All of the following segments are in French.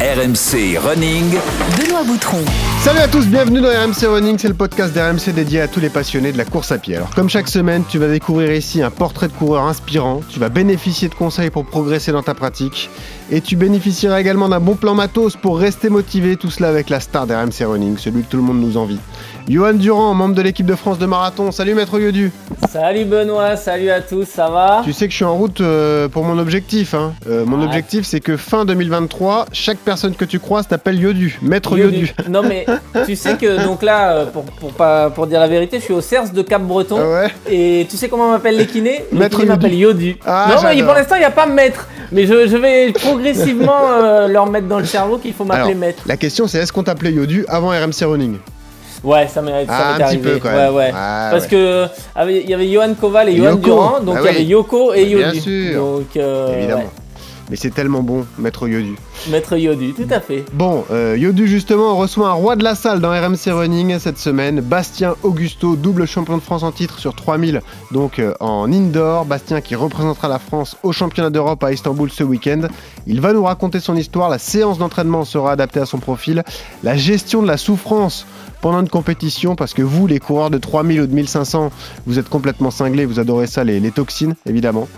RMC Running. Benoît Boutron. Salut à tous, bienvenue dans RMC Running, c'est le podcast d'RMC dédié à tous les passionnés de la course à pied. Alors comme chaque semaine, tu vas découvrir ici un portrait de coureur inspirant, tu vas bénéficier de conseils pour progresser dans ta pratique et tu bénéficieras également d'un bon plan matos pour rester motivé, tout cela avec la star d'RMC Running, celui que tout le monde nous envie. Johan Durand, membre de l'équipe de France de marathon. Salut Maître Yodu. Salut Benoît, salut à tous, ça va? Tu sais que je suis en route euh, pour mon objectif. hein. Euh, mon Ouais. objectif, c'est que fin 2023, chaque personne que tu croises t'appelle Yodu, Maître Yodu. Non mais tu sais que donc là, euh, pour, pour, pas, pour dire la vérité, je suis au CERS de Cap-Breton. Ah ouais Et tu sais comment m'appelle les kinés? Maître kinés m'appellent Yodu. Ah, non mais pour l'instant il n'y a pas maître. Mais je, je vais progressivement euh, leur mettre dans le cerveau qu'il faut m'appeler maître. la question c'est est-ce qu'on t'appelait Yodu avant RMC Running? Ouais, ça m'est Ah, m'est un petit arrivé. peu quand ouais, même. ouais. Ah, Parce ouais. que avec- il y avait Johan Koval et Johan Yoko. Durand, donc Ah il y avait. Yoko et Bien Yodu. sûr. Donc euh, Évidemment. Mais c'est tellement bon, Maître Yodu. Maître Yodu, tout à fait. Bon, euh, Yodu justement reçoit un roi de la salle dans RMC Running cette semaine. Bastien Augusto, double champion de France en titre sur 3000, donc euh, en indoor. Bastien qui représentera la France au championnat d'Europe à Istanbul ce week-end. Il va nous raconter son histoire. La séance d'entraînement sera adaptée à son profil. La gestion de la souffrance pendant une compétition, parce que vous, les coureurs de 3000 ou de 1500, vous êtes complètement cinglés, vous adorez ça, les, les toxines, évidemment.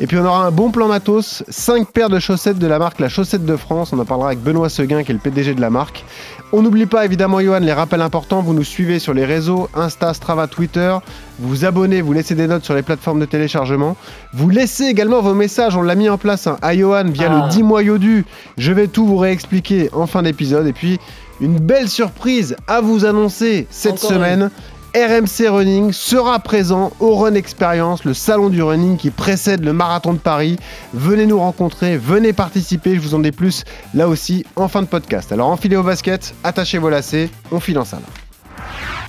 Et puis on aura un bon plan matos, 5 paires de chaussettes de la marque La Chaussette de France. On en parlera avec Benoît Seguin, qui est le PDG de la marque. On n'oublie pas évidemment, Johan, les rappels importants. Vous nous suivez sur les réseaux Insta, Strava, Twitter. Vous vous abonnez, vous laissez des notes sur les plateformes de téléchargement. Vous laissez également vos messages. On l'a mis en place hein, à Johan via Ah. le 10 mois Yodu. Je vais tout vous réexpliquer en fin d'épisode. Et puis, une belle surprise à vous annoncer cette Encore semaine. RMC Running sera présent au Run Experience, le salon du running qui précède le marathon de Paris. Venez nous rencontrer, venez participer, je vous en dis plus là aussi en fin de podcast. Alors enfilez vos baskets, attachez vos lacets, on file en salle.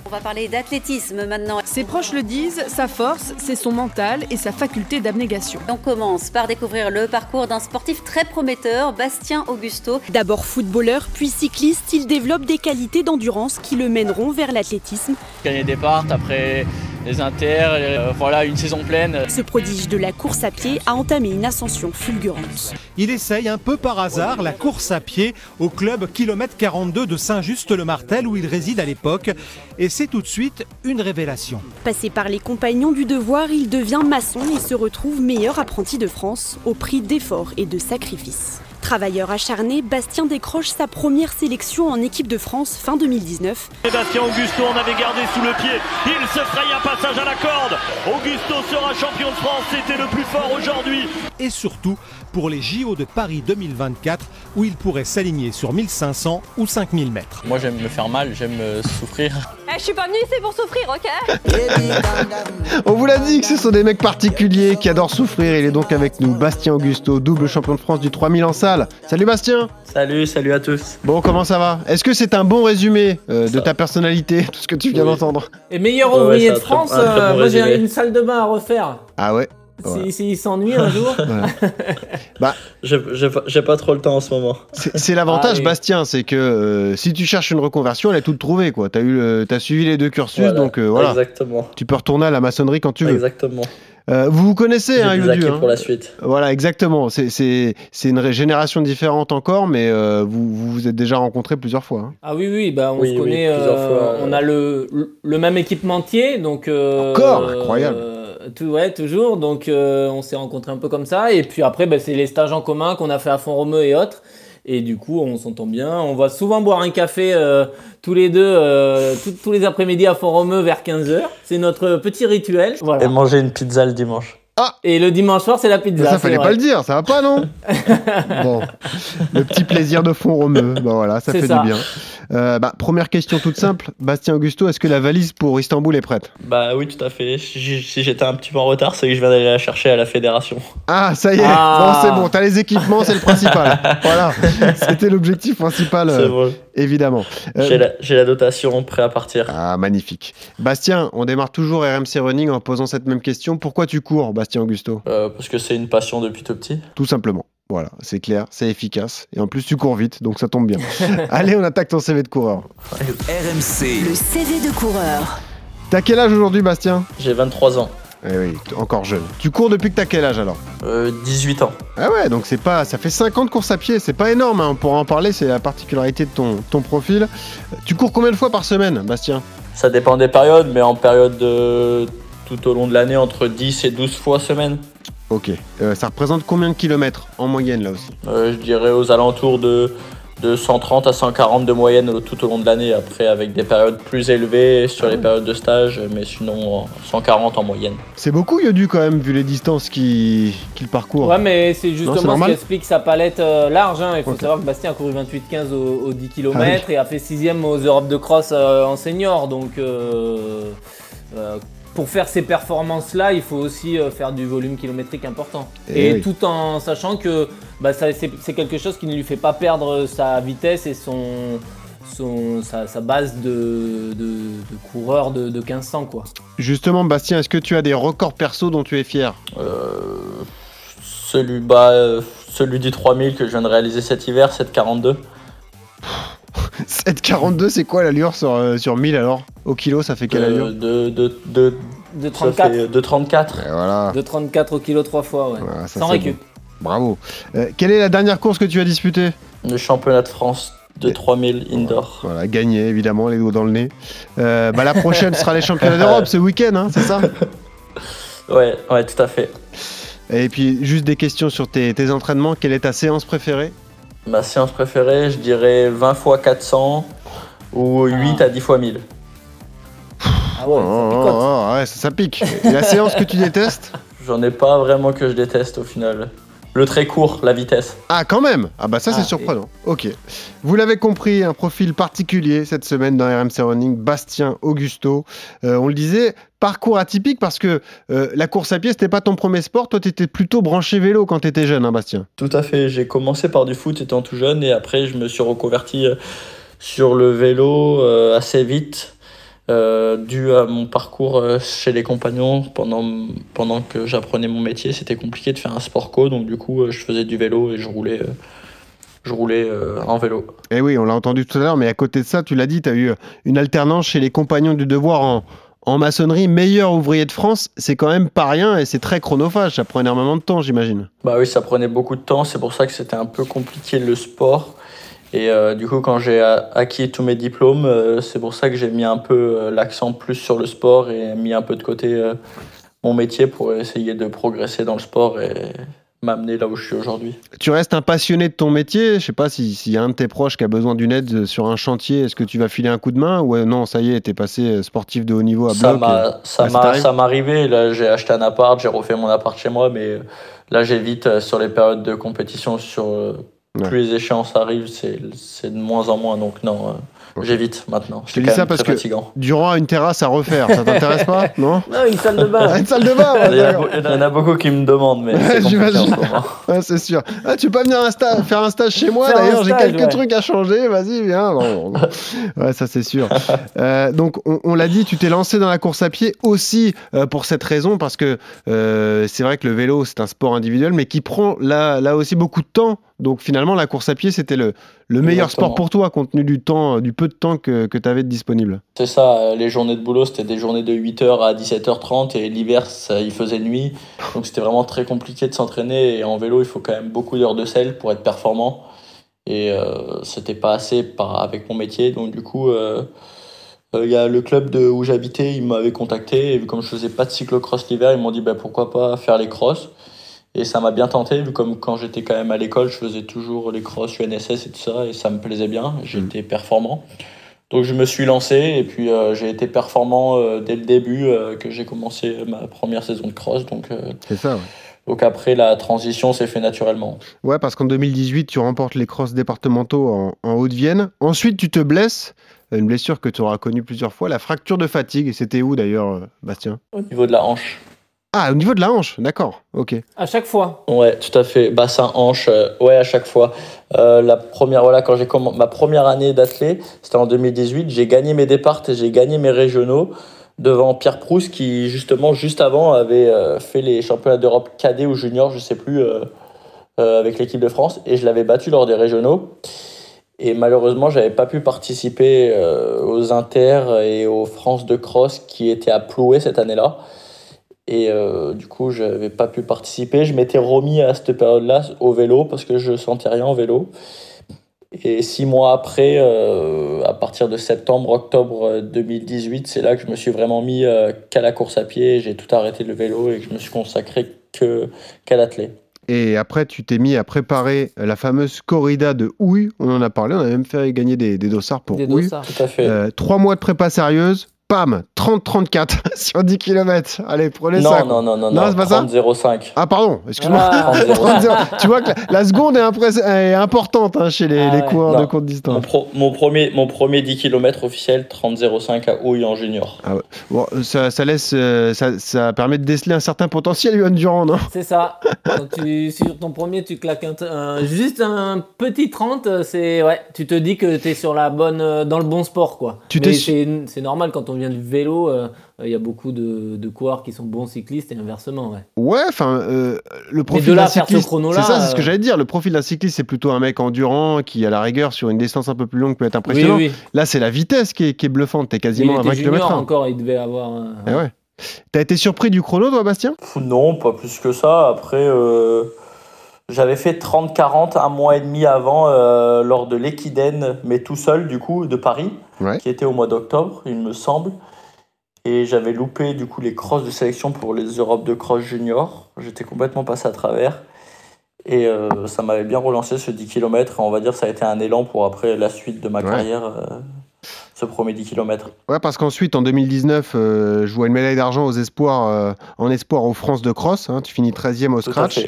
On va parler d'athlétisme maintenant. Ses proches le disent, sa force, c'est son mental et sa faculté d'abnégation. On commence par découvrir le parcours d'un sportif très prometteur, Bastien Augusto. D'abord footballeur, puis cycliste, il développe des qualités d'endurance qui le mèneront vers l'athlétisme. gagner des parts après les inters, euh, voilà une saison pleine. Ce prodige de la course à pied a entamé une ascension fulgurante. Il essaye un peu par hasard la course à pied au club kilomètre 42 de Saint-Just-le-Martel où il réside à l'époque et c'est tout de suite une révélation. Passé par les compagnons du devoir, il devient maçon et se retrouve meilleur apprenti de France au prix d'efforts et de sacrifices. Travailleur acharné, Bastien décroche sa première sélection en équipe de France fin 2019. Sébastien Augusto en avait gardé sous le pied. Il se fraye un passage à la corde. Augusto sera champion de France. C'était le plus fort aujourd'hui. Et surtout pour les JO de Paris 2024 où il pourrait s'aligner sur 1500 ou 5000 mètres. Moi j'aime me faire mal, j'aime euh, souffrir. Je suis pas venue ici pour souffrir, ok On vous l'a dit que ce sont des mecs particuliers qui adorent souffrir. Il est donc avec nous, Bastien Augusto, double champion de France du 3000 en salle. Salut Bastien Salut, salut à tous. Bon, comment ça va? Est-ce que c'est un bon résumé euh, de Ça- ta personnalité, tout ce que tu viens Oui. d'entendre? Et meilleur Ouais, ouvrier de France, très euh, bon moi j'ai une salle de bain à refaire. Ah ouais? S'il Ouais. s'il s'ennuie un jour. J'ai pas trop le temps en ce moment. C'est l'avantage, Ah oui. Bastien, c'est que euh, si tu cherches une reconversion, elle est toute trouvée, quoi. T'as eu, t'as suivi les deux cursus, Voilà. donc euh, voilà. Exactement. Tu peux retourner à la maçonnerie quand tu veux. Exactement. Euh, vous vous connaissez, hein, Yodu, hein pour la suite. Voilà, exactement. C'est- C'est c'est une génération différente encore, mais euh, vous, vous vous êtes déjà rencontrés plusieurs fois. hein. Ah oui, oui, bah on Oui, se oui, connaît, euh, fois, euh. on a le, le même équipementier, donc... euh, Encore Incroyable. Tout, ouais, toujours, donc euh, on s'est rencontrés un peu comme ça, et puis après, bah, c'est les stages en commun qu'on a fait à Font-Romeu et autres, et du coup, on s'entend bien, on va souvent boire un café euh, tous les deux, euh, tous- les après-midi à Font-Romeu vers 15h, c'est notre petit rituel, voilà. manger une pizza le dimanche. Et le dimanche soir, c'est la pizza. ça fallait vrai. pas le dire, ça va pas, non Bon, le petit plaisir de fond romeux, bah voilà, ça fait ça. du bien. Euh, bah, première question toute simple, Bastien Augusto, est-ce que la valise pour Istanbul est prête? Bah oui, tout à fait. Si j'étais un petit peu en retard, c'est que je viens d'aller la chercher à la fédération. Ah, ça y est, Ah. bon, c'est bon, t'as les équipements, c'est le principal. voilà, c'était l'objectif principal, euh, C'est bon. Évidemment. Euh, J'ai la, la dotation, prêt à partir. Ah, magnifique. Bastien, on démarre toujours RMC Running en posant cette même question. Pourquoi tu cours, Bastien Augusto? Euh, parce que c'est une passion depuis tout petit. Tout simplement. Voilà, c'est clair, c'est efficace. Et en plus, tu cours vite, donc ça tombe bien. Allez, on attaque ton CV de coureur. RMC, Le CV de coureur. T'as quel âge aujourd'hui, Bastien? J'ai 23 ans. Eh oui, encore jeune. Tu cours depuis que t'as quel âge alors Euh, 18 ans. Ah ouais, donc c'est pas, ça fait 5 ans de course à pied, c'est pas énorme, hein, on pourra en parler, c'est la particularité de ton, ton profil. Tu cours combien de fois par semaine, Bastien? Ça dépend des périodes, mais en période de tout au long de l'année, entre 10 et 12 fois semaine. Ok. Euh, ça représente combien de kilomètres en moyenne là aussi? Euh, je dirais aux alentours de, de 130 à 140 de moyenne tout au long de l'année, après avec des périodes plus élevées sur les périodes de stage, mais sinon euh, 140 en moyenne. C'est beaucoup Yodu quand même, vu les distances qu'il parcourt. Ouais, mais c'est Non, justement ce qui explique sa palette euh, large. hein. Il faut savoir que Bastien a couru 28-15 aux, aux 10 Ah km et a fait 6ème aux Europes de cross euh, en senior. Donc, euh, euh, pour faire ces performances-là, il faut aussi euh, faire du volume kilométrique important. Eh Et, oui. tout en sachant que bah, c'est quelque chose qui ne lui fait pas perdre sa vitesse et son, son, sa, sa base de, de, de coureur de, de 1500. Quoi. Justement, Bastien, est-ce que tu as des records perso dont tu es fier? Euh, celui, bah, euh, celui du 3000 que je viens de réaliser cet hiver, 742. 7,42, c'est quoi l'allure sur, euh, sur 1000 alors Au kilo, ça fait quelle Euh, allure de, de, de, De ça 34, fait de 34. Et Voilà. de 34 au kilo trois fois, ouais. Voilà, ça, sans récup. bon. Bravo. Euh, quelle est la dernière course que tu as disputée Le championnat de France de 3000 indoor. Voilà, gagné évidemment, les doigts dans le nez. Euh, bah, la prochaine sera les championnats d'Europe ce week-end, hein, c'est ça? Ouais, ouais, tout à fait. Et puis, juste des questions sur tes, tes entraînements. Quelle est ta séance préférée? Ma séance préférée, je dirais 20 fois 400 ou 8 à 10 fois 1000. Ah ouais, Oh, ça oh, oh, ouais, ça, ça pique. Et la séance que tu détestes? J'en ai pas vraiment que je déteste au final. Le très court, la vitesse. Ah, quand même Ah, bah ça, c'est Ah, surprenant. Ok. Vous l'avez compris, un profil particulier cette semaine dans RMC Running, Bastien Augusto. Euh, on le disait, parcours atypique parce que euh, la course à pied, c'était pas ton premier sport. Toi, t'étais plutôt branché vélo quand t'étais jeune, hein, Bastien Tout à fait. J'ai commencé par du foot étant tout jeune et après je me suis reconverti euh, sur le vélo euh, assez vite. Euh, dû à mon parcours euh, chez les compagnons pendant, pendant que j'apprenais mon métier, c'était compliqué de faire un sport co, donc du coup euh, je faisais du vélo et je roulais, je roulais euh, en vélo. Eh oui, on l'a entendu tout à l'heure, mais à côté de ça, tu l'as dit, tu as eu une alternance chez les compagnons du devoir en, en maçonnerie, meilleur ouvrier de France. C'est quand même pas rien et c'est très chronophage. Ça prend énormément de temps, j'imagine. Bah oui, ça prenait beaucoup de temps, c'est pour ça que c'était un peu compliqué le sport. Et euh, du coup, quand j'ai acquis tous mes diplômes, euh, c'est pour ça que j'ai mis un peu euh, l'accent plus sur le sport et mis un peu de côté mon métier pour essayer de progresser dans le sport et m'amener là où je suis aujourd'hui. Tu restes un passionné de ton métier. Je sais pas si- s'il y a un de tes proches qui a besoin d'une aide sur un chantier, est-ce que tu vas filer un coup de main ou non, ça y est, t'es passé euh, sportif de haut niveau à Ça bloc et- ça m'est arrivé. Là, j'ai acheté un appart, j'ai refait mon appart chez moi, mais là, j'évite sur les périodes de compétition, sur Ouais. plus les échéances arrivent, c'est, c'est de moins en moins. Donc non, euh, j'évite maintenant. Je te dis ça parce que- fatigant. Durant a une terrasse à refaire, ça t'intéresse pas Non Non, une salle de bain. Une salle de bain ouais, Il y, en a, d'accord. beau- il y en a beaucoup qui me demandent, mais j'imagine. Ouais, c'est sûr. Ah, tu peux pas venir un faire un stage chez moi d'ailleurs, j'ai quelques ouais. trucs à changer, vas-y, viens. Non, non. Ouais, ça c'est sûr. Euh, donc, on, on l'a dit, tu t'es lancé dans la course à pied aussi euh, pour cette raison, parce que euh, c'est vrai que le vélo, c'est un sport individuel, mais qui prend là, là aussi beaucoup de temps. Donc, finalement, la course à pied, c'était le, le meilleur Exactement. sport pour toi, compte tenu du temps, du peu de temps que, que tu avais de disponible. C'est ça, euh, les journées de boulot, c'était des journées de 8h à 17h30 et l'hiver, il faisait nuit. Donc c'était vraiment très compliqué de s'entraîner. Et en vélo, il faut quand même beaucoup d'heures de selle pour être performant. Et euh, c'était pas assez par, avec mon métier. Donc du coup, euh, euh, il y a le club de, où j'habitais, ils m'avaient contacté. Et vu comme je faisais pas de cyclocross l'hiver, ils m'ont dit bah, pourquoi pas faire les crosses. Et ça m'a bien tenté, vu comme quand j'étais quand même à l'école, je faisais toujours les crosses UNSS et tout ça, et ça me plaisait bien, j'étais performant. Donc je me suis lancé, et puis euh, j'ai été performant euh, dès le début euh, que j'ai commencé ma première saison de cross. Donc, C'est ça, ouais. donc après, la transition s'est fait naturellement. Ouais, parce qu'en 2018, tu remportes les crosses départementaux en, en Haute-Vienne. Ensuite, tu te blesses. Une blessure que tu auras connue plusieurs fois, la fracture de fatigue. Et c'était où d'ailleurs, Bastien? Au niveau de la hanche. Ah, au niveau de la hanche, d'accord, ok. À chaque fois. Ouais, tout à fait. Bassin, hanche, euh, ouais, à chaque fois. Euh, la première, voilà, quand j'ai ma première année d'athlète, c'était en 2018, j'ai gagné mes départs et j'ai gagné mes régionaux devant Pierre Proust qui, justement, juste avant, avait euh, fait les championnats d'Europe cadet ou junior, je sais plus, euh, euh, avec l'équipe de France, et je l'avais battu lors des régionaux. Et malheureusement, j'avais pas pu participer euh, aux Inter et aux France de cross qui étaient à Ploué cette année-là. Et euh, du coup, je n'avais pas pu participer. Je m'étais remis à cette période-là au vélo parce que je sentais rien au vélo. Et six mois après, euh, à partir de septembre, octobre 2018, c'est là que je me suis vraiment mis euh, qu'à la course à pied. J'ai tout arrêté le vélo et que je me suis consacré que, qu'à l'athlète. Et après, tu t'es mis à préparer la fameuse corrida de Houille. On en a parlé, on a même fait gagner des, des dossards pour Des Houille. dossards. Tout à fait. Euh, trois mois de prépa sérieuse, pam, 30-34 sur 10 km. Allez, prenez non, ça. non, non, non, Non, non, c'est pas ça 30-05. Ah, pardon, excuse-moi. Ah. 30-05. tu vois que la, la seconde est, importante hein, chez les, Ah les ouais. coureurs Non. de courte Mon, distance. pro- mon, premier, mon premier 10 km officiel, 30-05 à Houille en junior. Bon, ça, ça laisse, euh, ça, ça permet de déceler un certain potentiel, Yohan Durand, non? C'est ça. Quand tu, sur ton premier, tu claques un, un- juste un petit 30, euh, c'est ouais, tu te dis que tu es sur la bonne, euh, dans le bon sport quoi. Tu Mais t'es- c'est c'est normal quand on vient du vélo, euh, il y a beaucoup de, de coureurs qui sont bons cyclistes et inversement. Ouais. Ouais, enfin, euh, le profil d'un cycliste, c'est ça, c'est ce que euh, j'allais dire. Le profil d'un cycliste, c'est plutôt un mec endurant qui, à la rigueur, sur une distance un peu plus longue, peut être impressionnant. oui. Là, c'est la vitesse qui est, qui est bluffante. T'es Il quasiment à était 20 junior km/h. encore, il devait avoir. un- Eh ouais. T'as été surpris du chrono, toi, Bastien? Non, pas plus que ça. Après, euh, j'avais fait 30-40 un mois et demi avant euh, lors de l'Equiden, mais tout seul du coup, de Paris, Ouais. qui était au mois d'octobre, il me semble. Et j'avais loupé du coup les crosses de sélection pour les Europes de cross junior. J'étais complètement passé à travers. Et euh, ça m'avait bien relancé ce 10 km. On va dire que ça a été un élan pour après la suite de ma Ouais. carrière, euh, ce premier 10 km. Ouais, parce qu'ensuite, en 2019, euh, je vois une médaille d'argent aux espoirs, euh, en espoir aux France de cross. hein. tu finis 13e au scratch.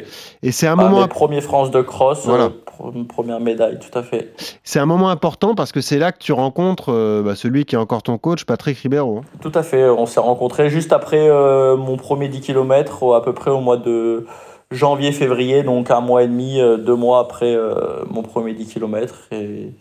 Et c'est un, Ah, moment, mes premiers France de cross, Voilà. euh, pr- première médaille, tout à fait. c'est un moment important parce que c'est là que tu rencontres euh, bah, celui qui est encore ton coach, Patrick Ribeiro. Tout à fait, on s'est rencontrés juste après mon premier 10 km, à peu près au mois de janvier-février, donc un mois et demi, deux mois après mon premier 10 km. Et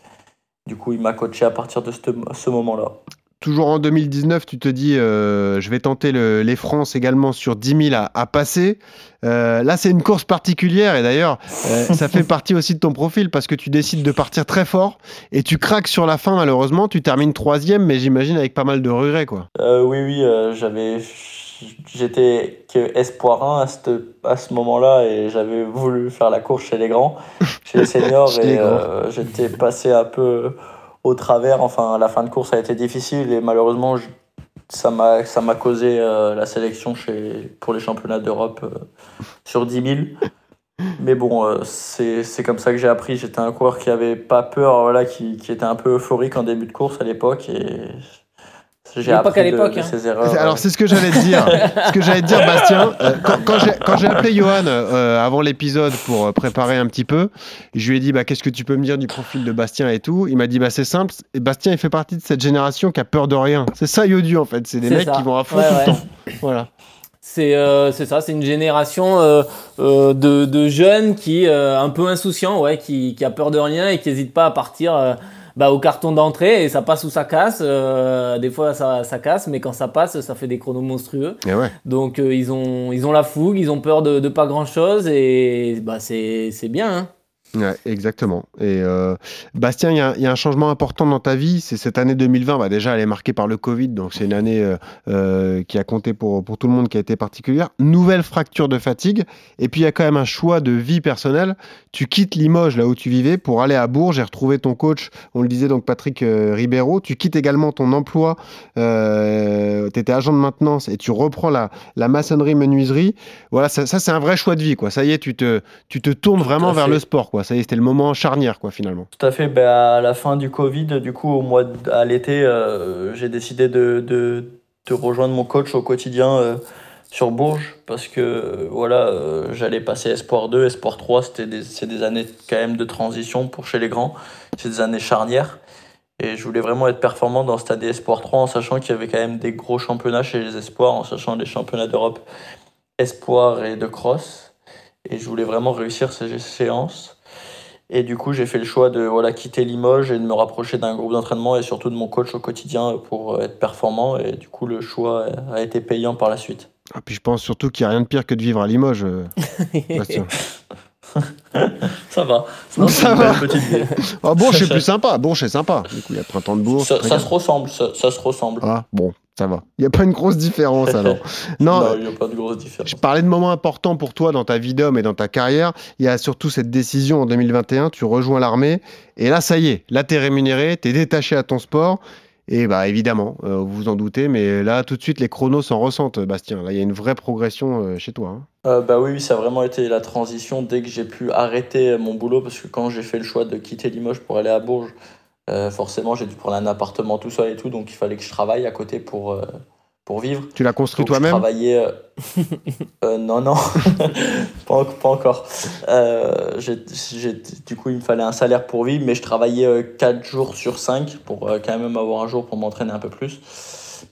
du coup, il m'a coaché à partir de ce, moment-là. Toujours en 2019, tu te dis, euh, je vais tenter le- les France également sur 10 000 à, à passer. Euh, là, c'est une course particulière et d'ailleurs, euh, ça fait partie aussi de ton profil parce que tu décides de partir très fort et tu craques sur la fin, malheureusement. Tu termines troisième, mais j'imagine avec pas mal de regrets, quoi. Oui, oui, j'avais, j'étais que espoir 1 à, cette- à ce moment-là et j'avais voulu faire la course chez les grands, chez les seniors et euh, j'étais passé un peu au travers. Enfin, la fin de course a été difficile et malheureusement, je- ça m'a, ça m'a causé euh, la sélection chez, pour les championnats d'Europe euh, sur 10 000. Mais bon, c'est, c'est comme ça que j'ai appris. J'étais un coureur qui avait pas peur, voilà, qui, qui était un peu euphorique en début de course à l'époque et j'ai appris qu'à de- l'époque, de hein. erreurs. Alors, c'est ce que j'allais te dire. ce que j'allais te dire, Bastien. euh, quand quand j'ai- appelé Johan euh, avant l'épisode pour euh, préparer un petit peu, je lui ai dit bah, Qu'est-ce que tu peux me dire du profil de Bastien et tout? Il m'a dit bah, C'est simple. Et Bastien, il fait partie de cette génération qui a peur de rien. C'est ça, Yodu, en fait. C'est des mecs ça. qui vont à fond Ouais, tout ouais. le temps. Voilà. C'est euh, c'est ça, c'est une génération euh, euh, de, de jeunes qui euh, un peu insouciants, ouais, qui, qui a peur de rien et qui n'hésite pas à partir euh, bah, au carton d'entrée et ça passe ou ça casse. euh, des fois ça, ça casse, mais quand ça passe, ça fait des chronos monstrueux. Et ouais. Donc euh, ils ont ils ont la fougue, ils ont peur de, de pas grand chose et bah c'est c'est bien. Hein. Ouais, exactement. Et euh, Bastien, il y, a- il y a un changement important dans ta vie. C'est cette année 2020. Bah déjà, elle est marquée par le Covid, donc c'est une année euh, euh, qui a compté pour, pour tout le monde, qui a été particulière. Nouvelle fracture de fatigue. Et puis, il y a quand même un choix de vie personnelle. Tu quittes Limoges, là où tu vivais, pour aller à Bourges et retrouver ton coach. On le disait donc, Patrick Ribeiro. Tu quittes également ton emploi. Tu étais agent de maintenance et tu reprends la, la maçonnerie menuiserie. Voilà, ça, ça, c'est un vrai choix de vie. Quoi. Ça y est, tu te, tu te tournes vraiment vers le sport. Quoi. Ça y c'était le moment charnière, quoi, finalement. Tout à fait. Ben, à la fin du Covid, du coup, au mois à l'été, euh, j'ai décidé de, de, rejoindre mon coach au quotidien euh, sur Bourges parce que euh, voilà, j'allais passer Espoir 2, Espoir 3. C'était des, c'est des années quand même de transition pour chez les grands. C'est des années charnières. Et je voulais vraiment être performant dans cette année Espoir 3 en sachant qu'il y avait quand même des gros championnats chez les Espoirs, en sachant les championnats d'Europe Espoir et de cross. Et je voulais vraiment réussir ces séances. Et du coup, j'ai fait le choix de voilà, quitter Limoges et de me rapprocher d'un groupe d'entraînement et surtout de mon coach au quotidien pour être performant. Et du coup, le choix a été payant par la suite. Ah, puis je pense surtout qu'il n'y a rien de pire que de vivre à Limoges. euh, Bastien. Ça va. Non, ça petite. Ah, Bourges, c'est plus sympa. Bourges, c'est sympa. Du coup, il y a Printemps de Bourges. Ça, se ressemble, ça, ça se ressemble. Ah, bon. Ça va. Il n'y a pas une grosse différence alors. non, il n'y a pas de grosse différence. Je parlais de moments importants pour toi dans ta vie d'homme et dans ta carrière. Il y a surtout cette décision en 2021. Tu rejoins l'armée. Et là, ça y est. Là, tu es rémunéré. Tu es détaché à ton sport. Et bah évidemment, euh, vous vous en doutez, mais là tout de suite les chronos s'en ressentent, Bastien. Là il y a une vraie progression euh, chez toi. Hein. Euh, bah oui, ça a vraiment été la transition dès que j'ai pu arrêter mon boulot, parce que quand j'ai fait le choix de quitter Limoges pour aller à Bourges, forcément j'ai dû prendre un appartement tout seul et tout, donc il fallait que je travaille à côté pour, pour vivre. Tu l'as construit toi-même. Euh, euh, non, non, pas, encore. Euh, du coup, il me fallait un salaire pour vivre, mais je travaillais 4 jours sur 5 pour quand même avoir un jour pour m'entraîner un peu plus.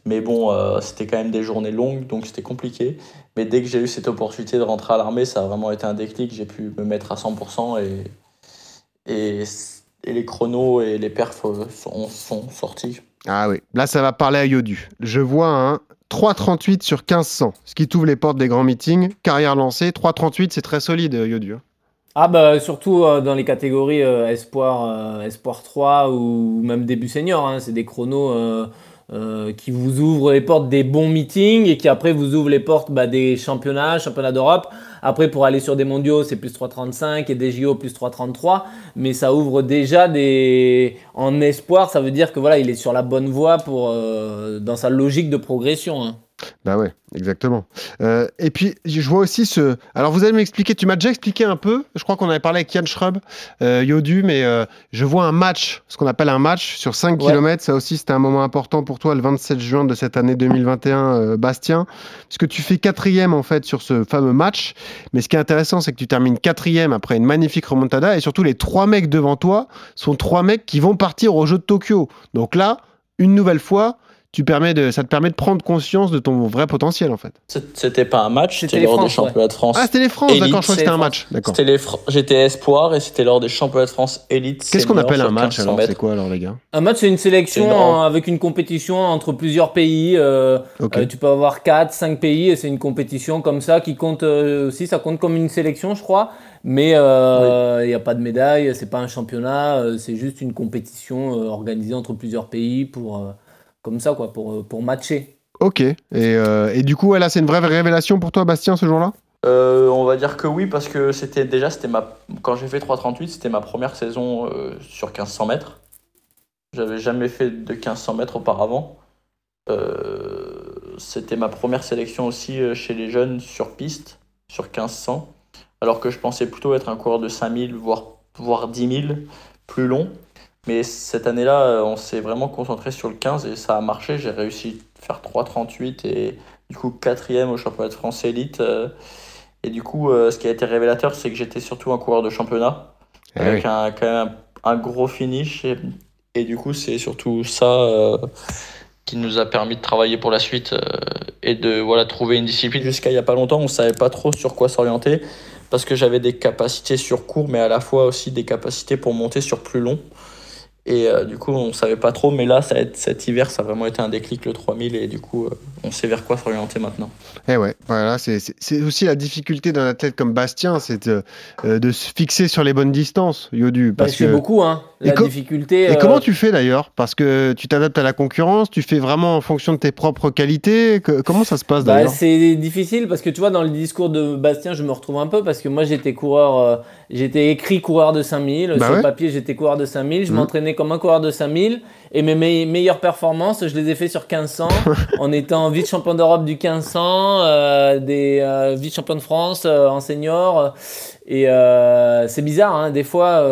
Mais bon, c'était quand même des journées longues, donc c'était compliqué. Mais dès que j'ai eu cette opportunité de rentrer à l'armée, ça a vraiment été un déclic. J'ai pu me mettre à 100% et, et, et les chronos et les perfs sont, sont sortis. Ah oui, là ça va parler à Yodu. Je vois un 3,38 sur 1500, ce qui t'ouvre les portes des grands meetings. Carrière lancée, 3,38 c'est très solide Yodu. Hein. Ah bah surtout euh, dans les catégories euh, espoir, euh, espoir 3 ou même début senior, hein. c'est des chronos euh, qui vous ouvre les portes des bons meetings et qui après vous ouvre les portes bah, des championnats, championnats d'Europe. Après, pour aller sur des mondiaux, c'est plus 3,35 et des JO plus 3,33. Mais ça ouvre déjà des. En espoir, ça veut dire que voilà, il est sur la bonne voie pour, euh, dans sa logique de progression. Hein. Bah ouais, exactement. Euh, et puis, je vois aussi ce. Alors, vous allez m'expliquer, tu m'as déjà expliqué un peu, je crois qu'on avait parlé avec Yann Schrub, euh, Yodu, mais euh, je vois un match, ce qu'on appelle un match sur 5 km. Ça aussi, c'était un moment important pour toi, le 27 juin de cette année 2021, Bastien, puisque tu fais quatrième en fait sur ce fameux match. Mais ce qui est intéressant, c'est que tu termines quatrième après une magnifique remontada, et surtout, les trois mecs devant toi sont trois mecs qui vont partir au jeu de Tokyo. Donc là, une nouvelle fois, tu permets de, ça te permet de prendre conscience de ton vrai potentiel en fait. C'était pas un match, c'était lors des championnats de France. Ah, c'était les France, d'accord, je crois que c'était un match. J'étais espoir et c'était lors des championnats de France élite. Qu'est-ce qu'on appelle un match alors C'est quoi alors les gars? Un match, c'est une sélection avec une compétition entre plusieurs pays. Euh, euh, tu peux avoir 4, 5 pays et c'est une compétition comme ça qui compte euh, aussi, ça compte comme une sélection, je crois. Mais il n'y a pas de médaille, c'est pas un championnat, c'est juste une compétition organisée entre plusieurs pays pour comme ça, quoi, pour, pour matcher. Ok. Et, euh, et du coup, là, c'est une vraie révélation pour toi, Bastien, ce jour-là? Euh, on va dire que oui, parce que c'était déjà, c'était ma, quand j'ai fait 3,38, c'était ma première saison euh, sur 1500 mètres. J'avais jamais fait de 1500 mètres auparavant. c'était ma première sélection aussi chez les jeunes sur piste, sur 1500. Alors que je pensais plutôt être un coureur de 5000, voire, voire 10 000, plus long. Mais cette année-là, euh, on s'est vraiment concentré sur le 15 et ça a marché. J'ai réussi à faire 3,38 et du coup quatrième au championnat de France élite. Euh. Et du coup, euh, ce qui a été révélateur, c'est que j'étais surtout un coureur de championnat eh avec un, quand même un, gros finish. Et, du coup, c'est surtout ça qui nous a permis de travailler pour la suite et de voilà, trouver une discipline. Jusqu'à il n'y a pas longtemps, on ne savait pas trop sur quoi s'orienter parce que j'avais des capacités sur court, mais à la fois aussi des capacités pour monter sur plus long. Et euh, du coup, on savait pas trop, mais là, ça cet hiver, ça a vraiment été un déclic le 3000 et du coup, euh, on sait vers quoi s'orienter maintenant. Et eh ouais, voilà, c'est aussi la difficulté d'un athlète comme Bastien, c'est de, euh, de, se fixer sur les bonnes distances, Yodu. Bah, parce que... beaucoup, hein, la difficulté. Et comment tu fais d'ailleurs? Parce que tu t'adaptes à la concurrence, tu fais vraiment en fonction de tes propres qualités. comment ça se passe bah, d'ailleurs? C'est difficile parce que tu vois, dans le discours de Bastien, je me retrouve un peu parce que moi, j'étais coureur, j'étais écrit coureur de 5000. Bah sur le papier, j'étais coureur de 5000. Je mmh. Comme un coureur de 5000 et mes meilleures performances, je les ai fait sur 1500 en étant vice-champion d'Europe du 1500, euh, des euh, vice-champion de France euh, en senior. Et c'est bizarre, hein, des fois,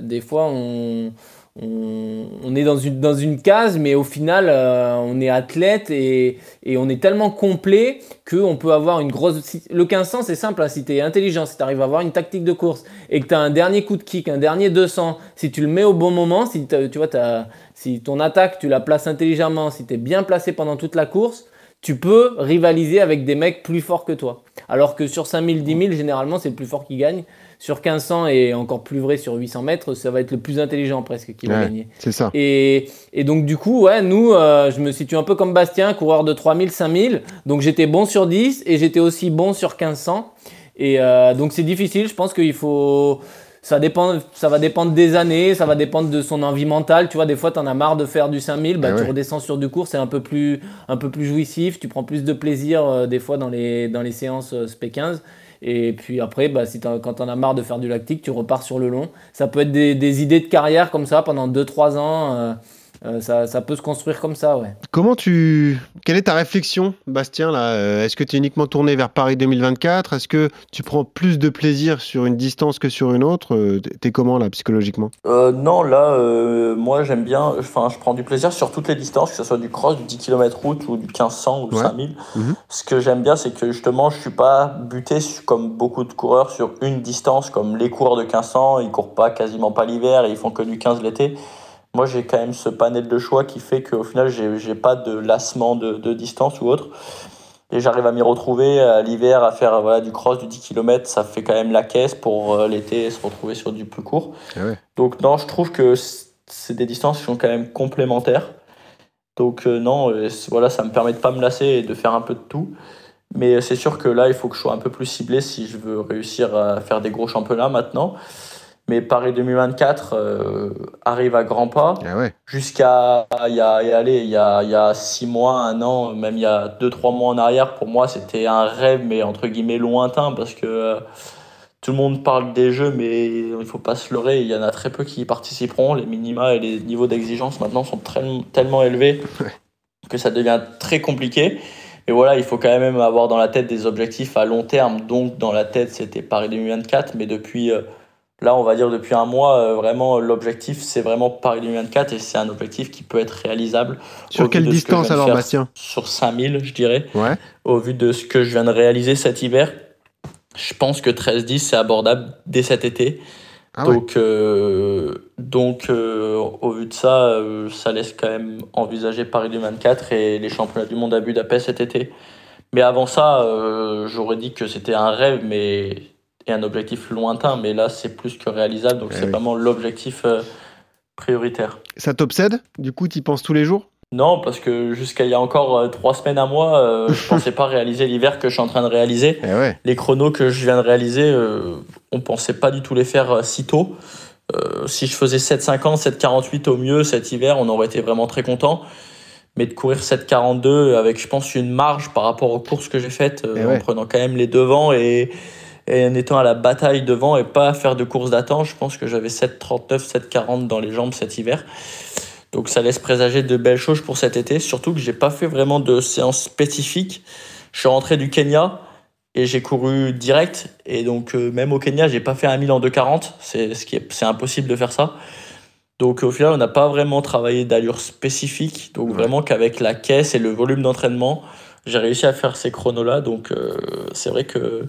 des fois on, on, est dans une, dans une case, mais au final, euh, on est athlète et, on est tellement complet qu'on peut avoir une grosse. Le 1500, c'est simple, hein, si tu es intelligent, si tu arrives à avoir une tactique de course et que tu as un dernier coup de kick, un dernier 200, si tu le mets au bon moment, si, tu vois, si ton attaque, tu la places intelligemment, si tu es bien placé pendant toute la course, tu peux rivaliser avec des mecs plus forts que toi. Alors que sur 5000, 10 000, généralement, c'est le plus fort qui gagne sur 1500 et encore plus vrai sur 800 mètres, ça va être le plus intelligent presque qui va gagner. C'est ça. Et, et, donc du coup, ouais, nous, euh, je me situe un peu comme Bastien, coureur de 3000, 5000. Donc j'étais bon sur 10 et j'étais aussi bon sur 1500. Et euh, donc c'est difficile, je pense qu'il faut ça dépend, ça va dépendre des années, ça va dépendre de son envie mentale. Tu vois, des fois, tu en as marre de faire du 5000, bah, Ah tu redescends sur du court, c'est un peu plus, un peu plus jouissif. Tu prends plus de plaisir euh, des fois dans les, dans les séances euh, SP15. Et puis après, bah, si t'en- quand tu en as marre de faire du lactique, tu repars sur le long. Ça peut être des, des idées de carrière comme ça pendant 2-3 ans. Euh, ça, ça peut se construire comme ça, ouais. Comment tu. Quelle est ta réflexion, Bastien là Euh, Est-ce que tu es uniquement tourné vers Paris 2024 Est-ce que tu prends plus de plaisir sur une distance que sur une autre? Euh, t'es- comment là, psychologiquement? Euh, non, là, euh, moi j'aime bien, enfin, je prends du plaisir sur toutes les distances, que ce soit du cross, du 10 km route ou du 1500 ou Ouais. 5000. Mhm. Ce que j'aime bien, c'est que justement, je suis pas buté comme beaucoup de coureurs sur une distance, comme les coureurs de 1500, ils courent pas quasiment pas l'hiver et ils font que du 15 l'été. Moi, j'ai quand même ce panel de choix qui fait qu'au final, j'ai pas de lassement de, de distance ou autre. Et j'arrive à m'y retrouver à l'hiver, à faire voilà, du cross, du 10 km, ça fait quand même la caisse pour euh, l'été se retrouver sur du plus court. Ah ouais. Donc non, je trouve que c'est des distances qui sont quand même complémentaires. Donc euh, non, euh, voilà, ça me permet de pas me lasser et de faire un peu de tout. Mais euh, c'est sûr que là, il faut que je sois un peu plus ciblé si je veux réussir à faire des gros championnats maintenant. Mais Paris 2024 euh, arrive à grands pas Ah ouais. jusqu'à il y a, il y a- allez, il y a, il y a six mois, un an, même il y a deux, trois mois en arrière, pour moi, c'était un rêve, mais entre guillemets lointain, parce que euh, tout le monde parle des jeux, mais il faut pas se leurrer, il y en a très peu qui y participeront. Les minima et les niveaux d'exigence maintenant sont très- tellement élevés que ça devient très compliqué. Et voilà, il faut quand même avoir dans la tête des objectifs à long terme. Donc, dans la tête, c'était Paris 2024, mais depuis, euh, là, on va dire depuis un mois, euh, vraiment, l'objectif, c'est vraiment Paris 2024 et c'est un objectif qui peut être réalisable. Sur quelle que distance alors, Bastien Sur 5000, je dirais. Ouais. Au vu de ce que je viens de réaliser cet hiver, je pense que 13-10, c'est abordable dès cet été. Ah ouais. donc, euh, donc euh, au vu de ça, euh, ça laisse quand même envisager Paris 2024 et les championnats du monde à Budapest cet été. Mais avant ça, euh, j'aurais dit que c'était un rêve mais, et un objectif lointain, mais là, c'est plus que réalisable. Donc, Eh c'est oui. vraiment l'objectif euh, prioritaire. Ça t'obsède? Du coup, tu penses tous les jours? Non, parce que jusqu'à il y a encore euh, trois semaines à moi, euh, je pensais pas réaliser l'hiver que je suis en train de réaliser. Eh ouais. Les chronos que je viens de réaliser, euh, on pensait pas du tout les faire euh, si tôt. Euh, si je faisais 7,50, 7,48 au mieux cet hiver, on aurait été vraiment très content. Mais de courir 7,42 avec, je pense, une marge par rapport aux courses que j'ai faites, Eh en prenant quand même les devants et, et en étant à la bataille devant et pas faire de course d'attente, je pense que j'avais 7,39, 7,40 dans les jambes cet hiver. Donc ça laisse présager de belles choses pour cet été, surtout que j'ai pas fait vraiment de séance spécifique. Je suis rentré du Kenya et j'ai couru direct et donc euh, même au Kenya, j'ai pas fait un 1000 en 2,40, c'est ce qui est c'est impossible de faire ça. Donc au final, on n'a pas vraiment travaillé d'allure spécifique, donc Ouais. vraiment qu'avec la caisse et le volume d'entraînement, j'ai réussi à faire ces chronos là. Donc euh, c'est vrai que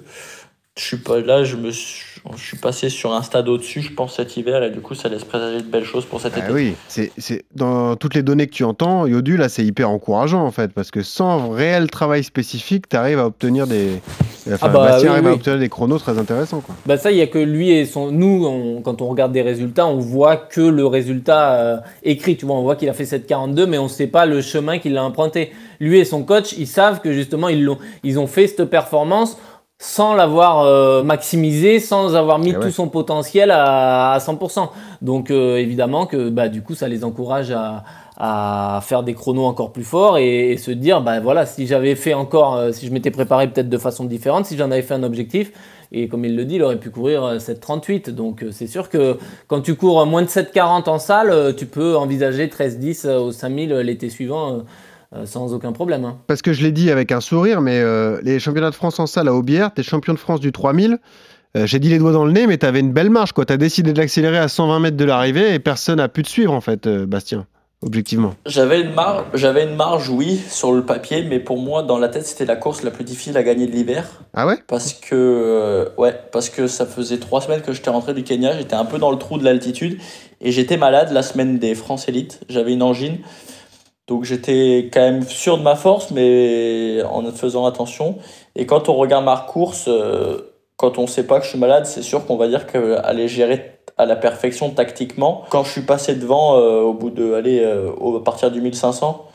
je suis pas là, je me suis, je suis passé sur un stade au-dessus, je pense cet hiver et du coup, ça laisse présager de belles choses pour cet Ah été. oui, c'est, dans toutes les données que tu entends, Yodu, là, c'est hyper encourageant en fait, parce que sans réel travail spécifique, tu arrives à obtenir des. Enfin, Ah bah, Bastien oui, arrive à obtenir des chronos très intéressants. Quoi. Bah ça, il y a que lui et son. Nous, on- quand on regarde des résultats, on voit que le résultat euh, écrit. Tu vois, on voit qu'il a fait 7,42, mais on ne sait pas le chemin qu'il a emprunté. Lui et son coach, ils savent que justement, ils, l'ont, ils ont fait cette performance sans l'avoir euh, maximisé, sans avoir mis Eh ouais. tout son potentiel à, à 100%. Donc euh, évidemment que bah, du coup, ça les encourage à, à faire des chronos encore plus forts et, et se dire, bah voilà, si j'avais fait encore, euh, si je m'étais préparé peut-être de façon différente, si j'en avais fait un objectif, et comme il le dit, il aurait pu courir euh, 7,38. Donc c'est sûr que quand tu cours moins de 7,40 en salle, tu peux envisager 13,10 euh, au 5000 euh, l'été suivant sans aucun problème. hein. Parce que je l'ai dit avec un sourire, mais euh, les championnats de France en salle à Aubière, t'es champion de France du 3000. euh, J'ai dit les doigts dans le nez, mais t'avais une belle marge. Tu as décidé de l'accélérer à 120 mètres de l'arrivée et personne n'a pu te suivre en fait, euh, Bastien, objectivement. J'avais une, marge, j'avais une marge, oui, sur le papier, mais pour moi, dans la tête, c'était la course la plus difficile à gagner de l'hiver. Ah ouais? Parce que, euh, ouais, parce que ça faisait trois semaines que j'étais rentré du Kenya, j'étais un peu dans le trou de l'altitude et j'étais malade la semaine des France Elite. J'avais une angine. Donc j'étais quand même sûr de ma force, mais en faisant attention. Et quand on regarde ma course, euh, quand on sait pas que je suis malade, c'est sûr qu'on va dire qu'elle est gérée à la perfection tactiquement. Quand je suis passé devant, euh, au bout de, allez, euh, à partir du 1500,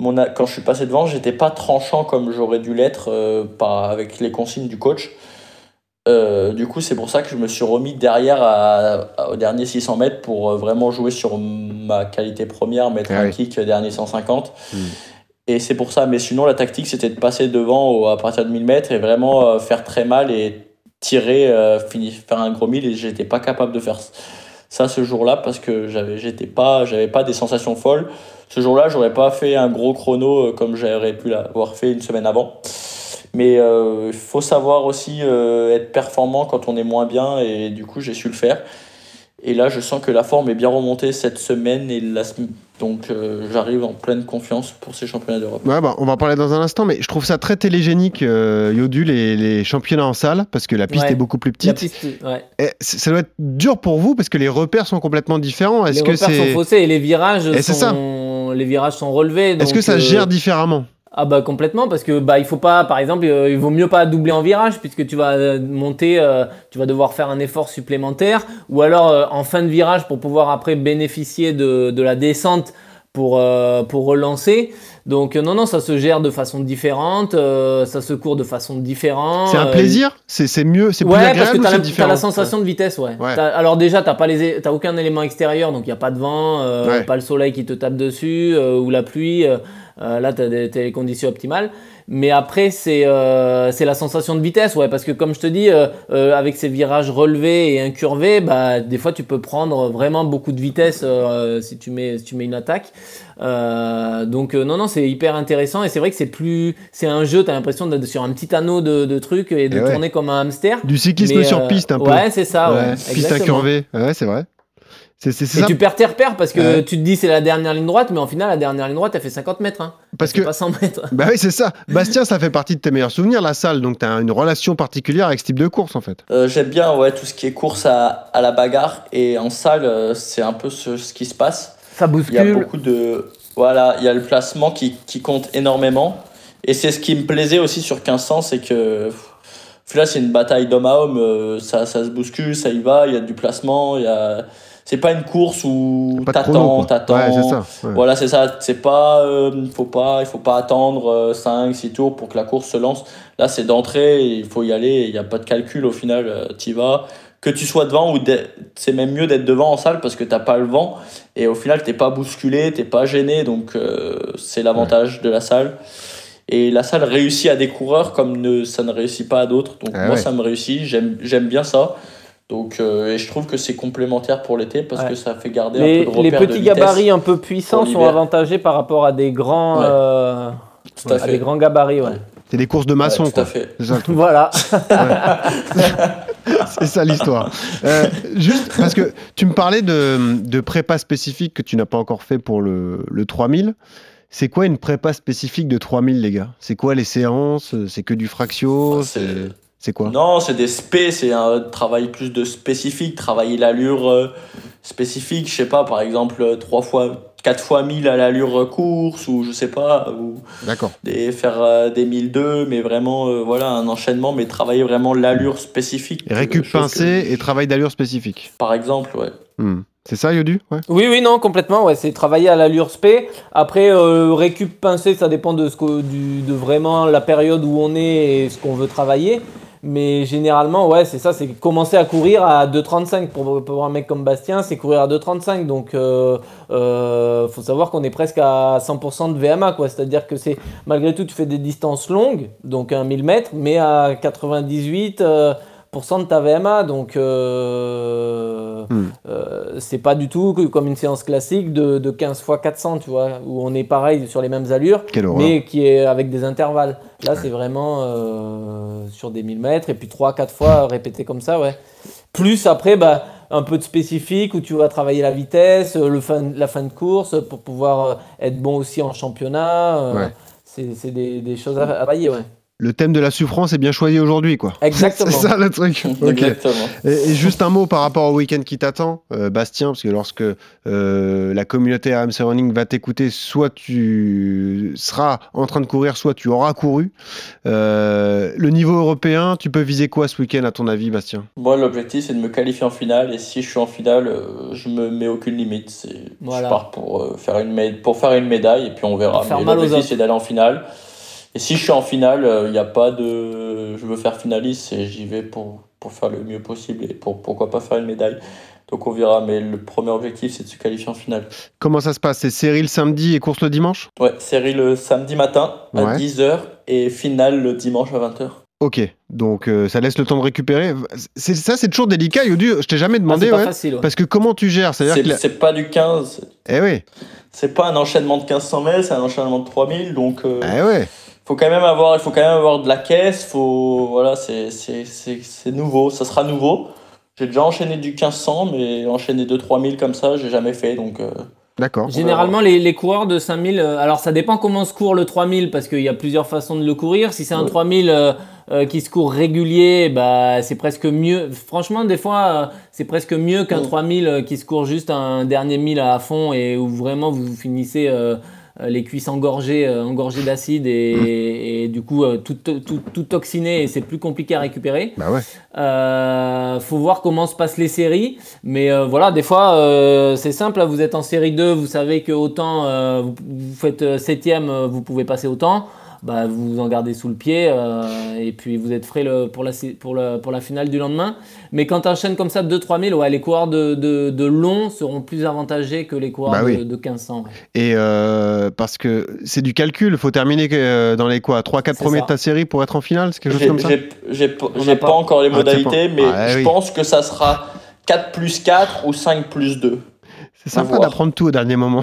mon quand je suis passé devant, j'étais pas tranchant comme j'aurais dû l'être par- avec les consignes du coach. Euh, du coup, c'est pour ça que je me suis remis derrière à, au dernier 600 mètres pour euh, vraiment jouer sur ma qualité première, mettre Ah un oui. kick dernier 150. Mm. Et c'est pour ça. Mais sinon, la tactique, c'était de passer devant au- à partir de 1000 mètres et vraiment euh, faire très mal et tirer, euh, fini- faire un gros mille. Et j'étais pas capable de faire ça ce jour-là parce que j'avais, j'étais pas, j'avais pas des sensations folles. Ce jour-là, j'aurais pas fait un gros chrono euh, comme j'aurais pu l'avoir fait une semaine avant. Mais euh, il faut savoir aussi euh, être performant quand on est moins bien et du coup j'ai su le faire. Et là je sens que la forme est bien remontée cette semaine et la donc euh, j'arrive en pleine confiance pour ces championnats d'Europe. Ouais, bah, on va en parler dans un instant, mais je trouve ça très télégénique, euh, Yodu, les, les championnats en salle, parce que la piste Ouais. est beaucoup plus La petite. piste, ouais. Et ça doit être dur pour vous, parce que les repères sont complètement différents. Les Est-ce que repères sont faussés et les virages Et sont, les virages sont relevés. Est-ce que ça se euh, gère différemment? Ah bah complètement parce que bah il faut pas par exemple euh, il vaut mieux pas doubler en virage puisque tu vas euh, monter euh, tu vas devoir faire un effort supplémentaire. Ou alors euh, en fin de virage pour pouvoir après bénéficier de, de la descente pour pour relancer. Donc non non ça se gère de façon différente ça se court de façon différente C'est un plaisir? C'est c'est mieux C'est plus Ouais, parce agréable que t'as c'est la, sensation de vitesse, ouais. Alors déjà, t'as pas les, t'as aucun élément extérieur, donc il y a pas de vent, pas le soleil qui te tape dessus ou la pluie. Euh, là, t'as des, t'as les conditions optimales. Mais après, c'est euh, c'est la sensation de vitesse, ouais, parce que comme je te dis, euh, euh, avec ces virages relevés et incurvés, bah des fois tu peux prendre vraiment beaucoup de vitesse euh, si tu mets si tu mets une attaque. Euh, donc euh, non non, c'est hyper intéressant et c'est vrai que c'est plus, c'est un jeu, t'as l'impression d'être sur un petit anneau de, de trucs et de Et ouais. tourner comme un hamster. Du cyclisme Mais, sur piste, un peu. Ouais, c'est ça. Ouais, Ouais, Piste incurvée. Ouais, c'est vrai. C'est c'est- c'est Et ça. tu perds tes repères parce que Ouais. tu te dis c'est la dernière ligne droite, mais en final, la dernière ligne droite, elle fait 50 mètres. Hein. Parce que. pas 100 mètres. Bah oui, c'est ça. Bastien, ça fait partie de tes meilleurs souvenirs, la salle. Donc, tu as une relation particulière avec ce type de course, en fait. Euh, J'aime bien ouais, tout ce qui est course à, à la bagarre et en salle euh, c'est un peu ce, ce qui se passe. Ça Il y a bouscule. beaucoup de. Voilà, il y a le placement qui, qui compte énormément. Et c'est ce qui me plaisait aussi sur 1500, c'est que là, c'est une bataille d'homme à homme. euh, Ça, ça se bouscule, ça y va, il y a du placement. il Y a... C'est pas une course où t'attends, t'attends. Ouais, ouais. Voilà, c'est ça. C'est pas, euh, faut pas, il faut pas attendre 5, 6 tours pour que la course se lance. Là, c'est d'entrée, il faut y aller. Il n'y a pas de calcul au final. Tu vas. Que tu sois devant ou c'est même mieux d'être devant en salle parce que t'as pas le vent et au final t'es pas bousculé, t'es pas gêné. Donc euh, c'est l'avantage de la salle. Et la salle réussit à des coureurs comme ne, ça ne réussit pas à d'autres. Donc Ah moi, ça me réussit. J'aime bien ça. Donc, euh, et je trouve que c'est complémentaire pour l'été parce Ouais. que ça fait garder Les, un peu de les repères de petits gabarits un peu puissants sont avantagés par rapport à des grands, Ouais. euh, Tout à à fait. des grands gabarits. Ouais. C'est des courses de maçons, Ouais, tout quoi. à fait. Voilà. C'est ça l'histoire. Euh, juste parce que tu me parlais de, de prépa spécifique que tu n'as pas encore fait pour le, le 3000. C'est quoi une prépa spécifique de 3000, les gars? C'est quoi les séances? C'est que du fractio? C'est- C'est c'est quoi Non, c'est des spé, c'est un travail plus de spécifique, travailler l'allure euh, spécifique, je sais pas, par exemple, 3 fois, 4 fois 1000 à l'allure euh, course, ou je sais pas, ou D'accord. des, faire euh, des 1002, mais vraiment, euh, voilà, un enchaînement, mais travailler vraiment l'allure spécifique. Et récup que- pincé et travail d'allure spécifique. Par exemple, ouais. Hmm. C'est ça, Yodu? Ouais. Oui, oui, non, complètement. Ouais, c'est travailler à l'allure spé. Après, euh, récup pincé, ça dépend de, ce que, du, de vraiment la période où on est et ce qu'on veut travailler. Mais généralement, ouais, c'est ça, c'est commencer à courir à 2,35 pour, pour un mec comme Bastien, c'est courir à 2,35. Donc, euh, euh, faut savoir qu'on est presque à 100% de VMA, quoi. C'est-à-dire que c'est malgré tout, tu fais des distances longues, donc un 1000 mètres, mais à 98 euh, de ta VMA. Donc, euh, Hmm. euh, c'est pas du tout comme une séance classique de, de 15 fois 400, tu vois, où on est pareil sur les mêmes allures, mais qui est avec des intervalles. Là, c'est vraiment euh, sur des 1000 mètres et puis 3-4 fois répété comme ça, ouais. Plus après, bah, un peu de spécifique où tu vas travailler la vitesse, le fin, la fin de course pour pouvoir être bon aussi en championnat. Ouais. C'est des, des choses à, à travailler, ouais. Le thème de la souffrance est bien choisi aujourd'hui, quoi. Exactement. C'est ça le truc. Exactement. Et, et juste un mot par rapport au week-end qui t'attend, euh, Bastien, parce que lorsque euh, la communauté RMC Running va t'écouter, soit tu seras en train de courir, soit tu auras couru. Euh, le niveau européen, tu peux viser quoi ce week-end à ton avis, Bastien? Moi, l'objectif, c'est de me qualifier en finale, et si je suis en finale, je me mets aucune limite. Voilà. Je pars pour, euh, faire une mé- pour faire une médaille, et puis on verra. Pour faire Mais mal aux l'objectif, c'est d'aller en finale. Et si je suis en finale, il n'y a pas de. Je veux faire finaliste, et j'y vais pour, pour faire le mieux possible et pour pourquoi pas faire une médaille. Donc on verra, mais le premier objectif c'est de se qualifier en finale. Comment ça se passe? C'est série le samedi et course le dimanche? Ouais, série le samedi matin à 10h et finale le dimanche à 20h. Ok, donc euh, ça laisse le temps de récupérer. C'est ça, c'est toujours délicat, Yodu. Je t'ai jamais demandé, Ah, ouais, facile, ouais. parce que comment tu gères? C'est-à-dire C'est que la- c'est pas du 15, eh oui, c'est pas un enchaînement de 1500 mètres, c'est un enchaînement de 3000, donc euh, eh ouais. Faut quand même avoir, il faut quand même avoir de la caisse, faut, voilà, c'est c'est- c'est- c'est nouveau, ça sera nouveau. J'ai déjà enchaîné du 1500, mais enchaîner 2-3000 comme ça, j'ai jamais fait, donc euh, D'accord. Généralement, les, les coureurs de 5000, euh, alors ça dépend comment se court le 3000 parce qu'il y a plusieurs façons de le courir. Si c'est un 3000 euh, euh, qui se court régulier, bah, c'est presque mieux. Franchement, des fois, euh, c'est presque mieux qu'un Mm. 3000 euh, qui se court juste un dernier 1000 à fond et où vraiment vous finissez les cuisses engorgées, euh, engorgées d'acide et, et du coup euh, tout, tout, tout toxiné et c'est plus compliqué à récupérer. Bah ouais. Euh, faut voir comment se passent les séries. Mais euh, voilà, des fois, euh, c'est simple. là, Vous êtes en série 2, vous savez que autant euh, vous, vous faites euh, septième, euh, vous pouvez passer autant. Bah, vous vous en gardez sous le pied euh, et puis vous êtes frais le, pour, la, pour, la, pour la finale du lendemain. Mais quand tu enchaînes comme ça 2-3 000, ouais, les coureurs de, de, de long seront plus avantagés que les coureurs Bah de, oui. de 1500. ouais. Et euh, parce que c'est du calcul, il faut terminer euh, dans les quoi 3-4 C'est premiers ça. de ta série pour être en finale, c'est quelque chose j'ai comme ça j'ai- pas, pas- encore les Ah, modalités, pas- mais Ouais, je oui. pense que ça sera 4 plus 4 ou 5 plus 2. C'est sympa d'apprendre tout au dernier moment.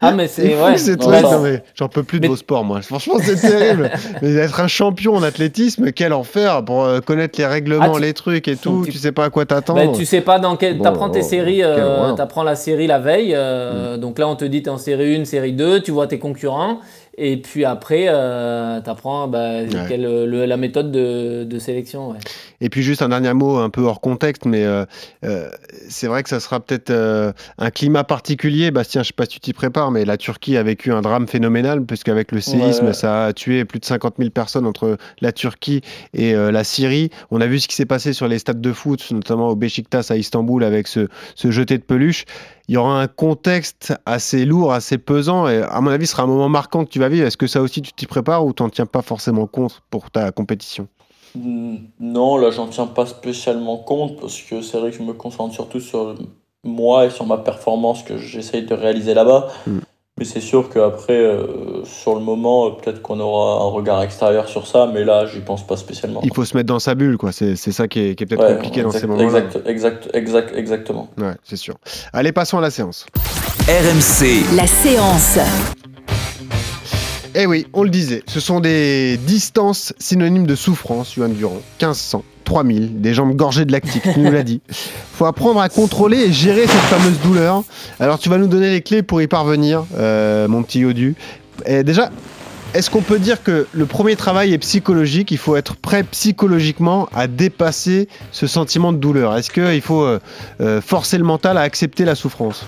Ah, mais C'est c'est fou ouais. J'en peux plus de Mais- vos sports, moi. Franchement, c'est terrible. Mais être un champion en athlétisme, quel enfer pour euh, connaître les règlements, Ah, tu- les trucs et tout. tu- Tu sais pas à quoi t'attendre. Bah, tu sais pas dans quel. Bon, T'apprends tes séries, quelle euh, t'apprends la série la veille. euh, Donc là, on te dit t'es en série 1, série 2, tu vois tes concurrents. Et puis après, euh, t'apprends bah, quelle- le- la méthode de, de sélection. ouais. Et puis juste un dernier mot un peu hors contexte, mais euh, euh, c'est vrai que ça sera peut-être euh, un climat particulier. Bastien, je sais pas si tu t'y prépares, mais la Turquie a vécu un drame phénoménal, puisqu'avec le séisme, Ouais. ça a tué plus de 50 000 personnes entre la Turquie et la Syrie. On a vu ce qui s'est passé sur les stades de foot, notamment au Beşiktaş à Istanbul, avec ce, ce jeté de peluche. Il y aura un contexte assez lourd, assez pesant, et à mon avis, ce sera un moment marquant que tu vas vivre. Est-ce que ça aussi, tu t'y prépares ou t'en tiens pas forcément compte pour ta compétition? Non, là, j'en tiens pas spécialement compte parce que c'est vrai que je me concentre surtout sur moi et sur ma performance que j'essaye de réaliser là-bas. Mm. Mais c'est sûr qu'après, euh, sur le moment, euh, peut-être qu'on aura un regard extérieur sur ça, mais là, j'y pense pas spécialement. Il faut se mettre dans sa bulle, quoi. C'est c'est ça qui est, qui est peut-être Ouais, compliqué dans ces moments-là. Exact, exact, exact, exactement. Ouais, c'est sûr. Allez, passons à la séance. RMC, La séance. Eh oui, on le disait, ce sont des distances synonymes de souffrance, Johan Durand. 1500, 3000, des jambes gorgées de lactique, tu nous l'as dit. faut apprendre à contrôler et gérer cette fameuse douleur. Alors, tu vas nous donner les clés pour y parvenir, euh, mon petit Yodu. Et déjà, est-ce qu'on peut dire que le premier travail est psychologique? Il faut être prêt psychologiquement à dépasser ce sentiment de douleur. Est-ce qu'il faut euh, euh, forcer le mental à accepter la souffrance?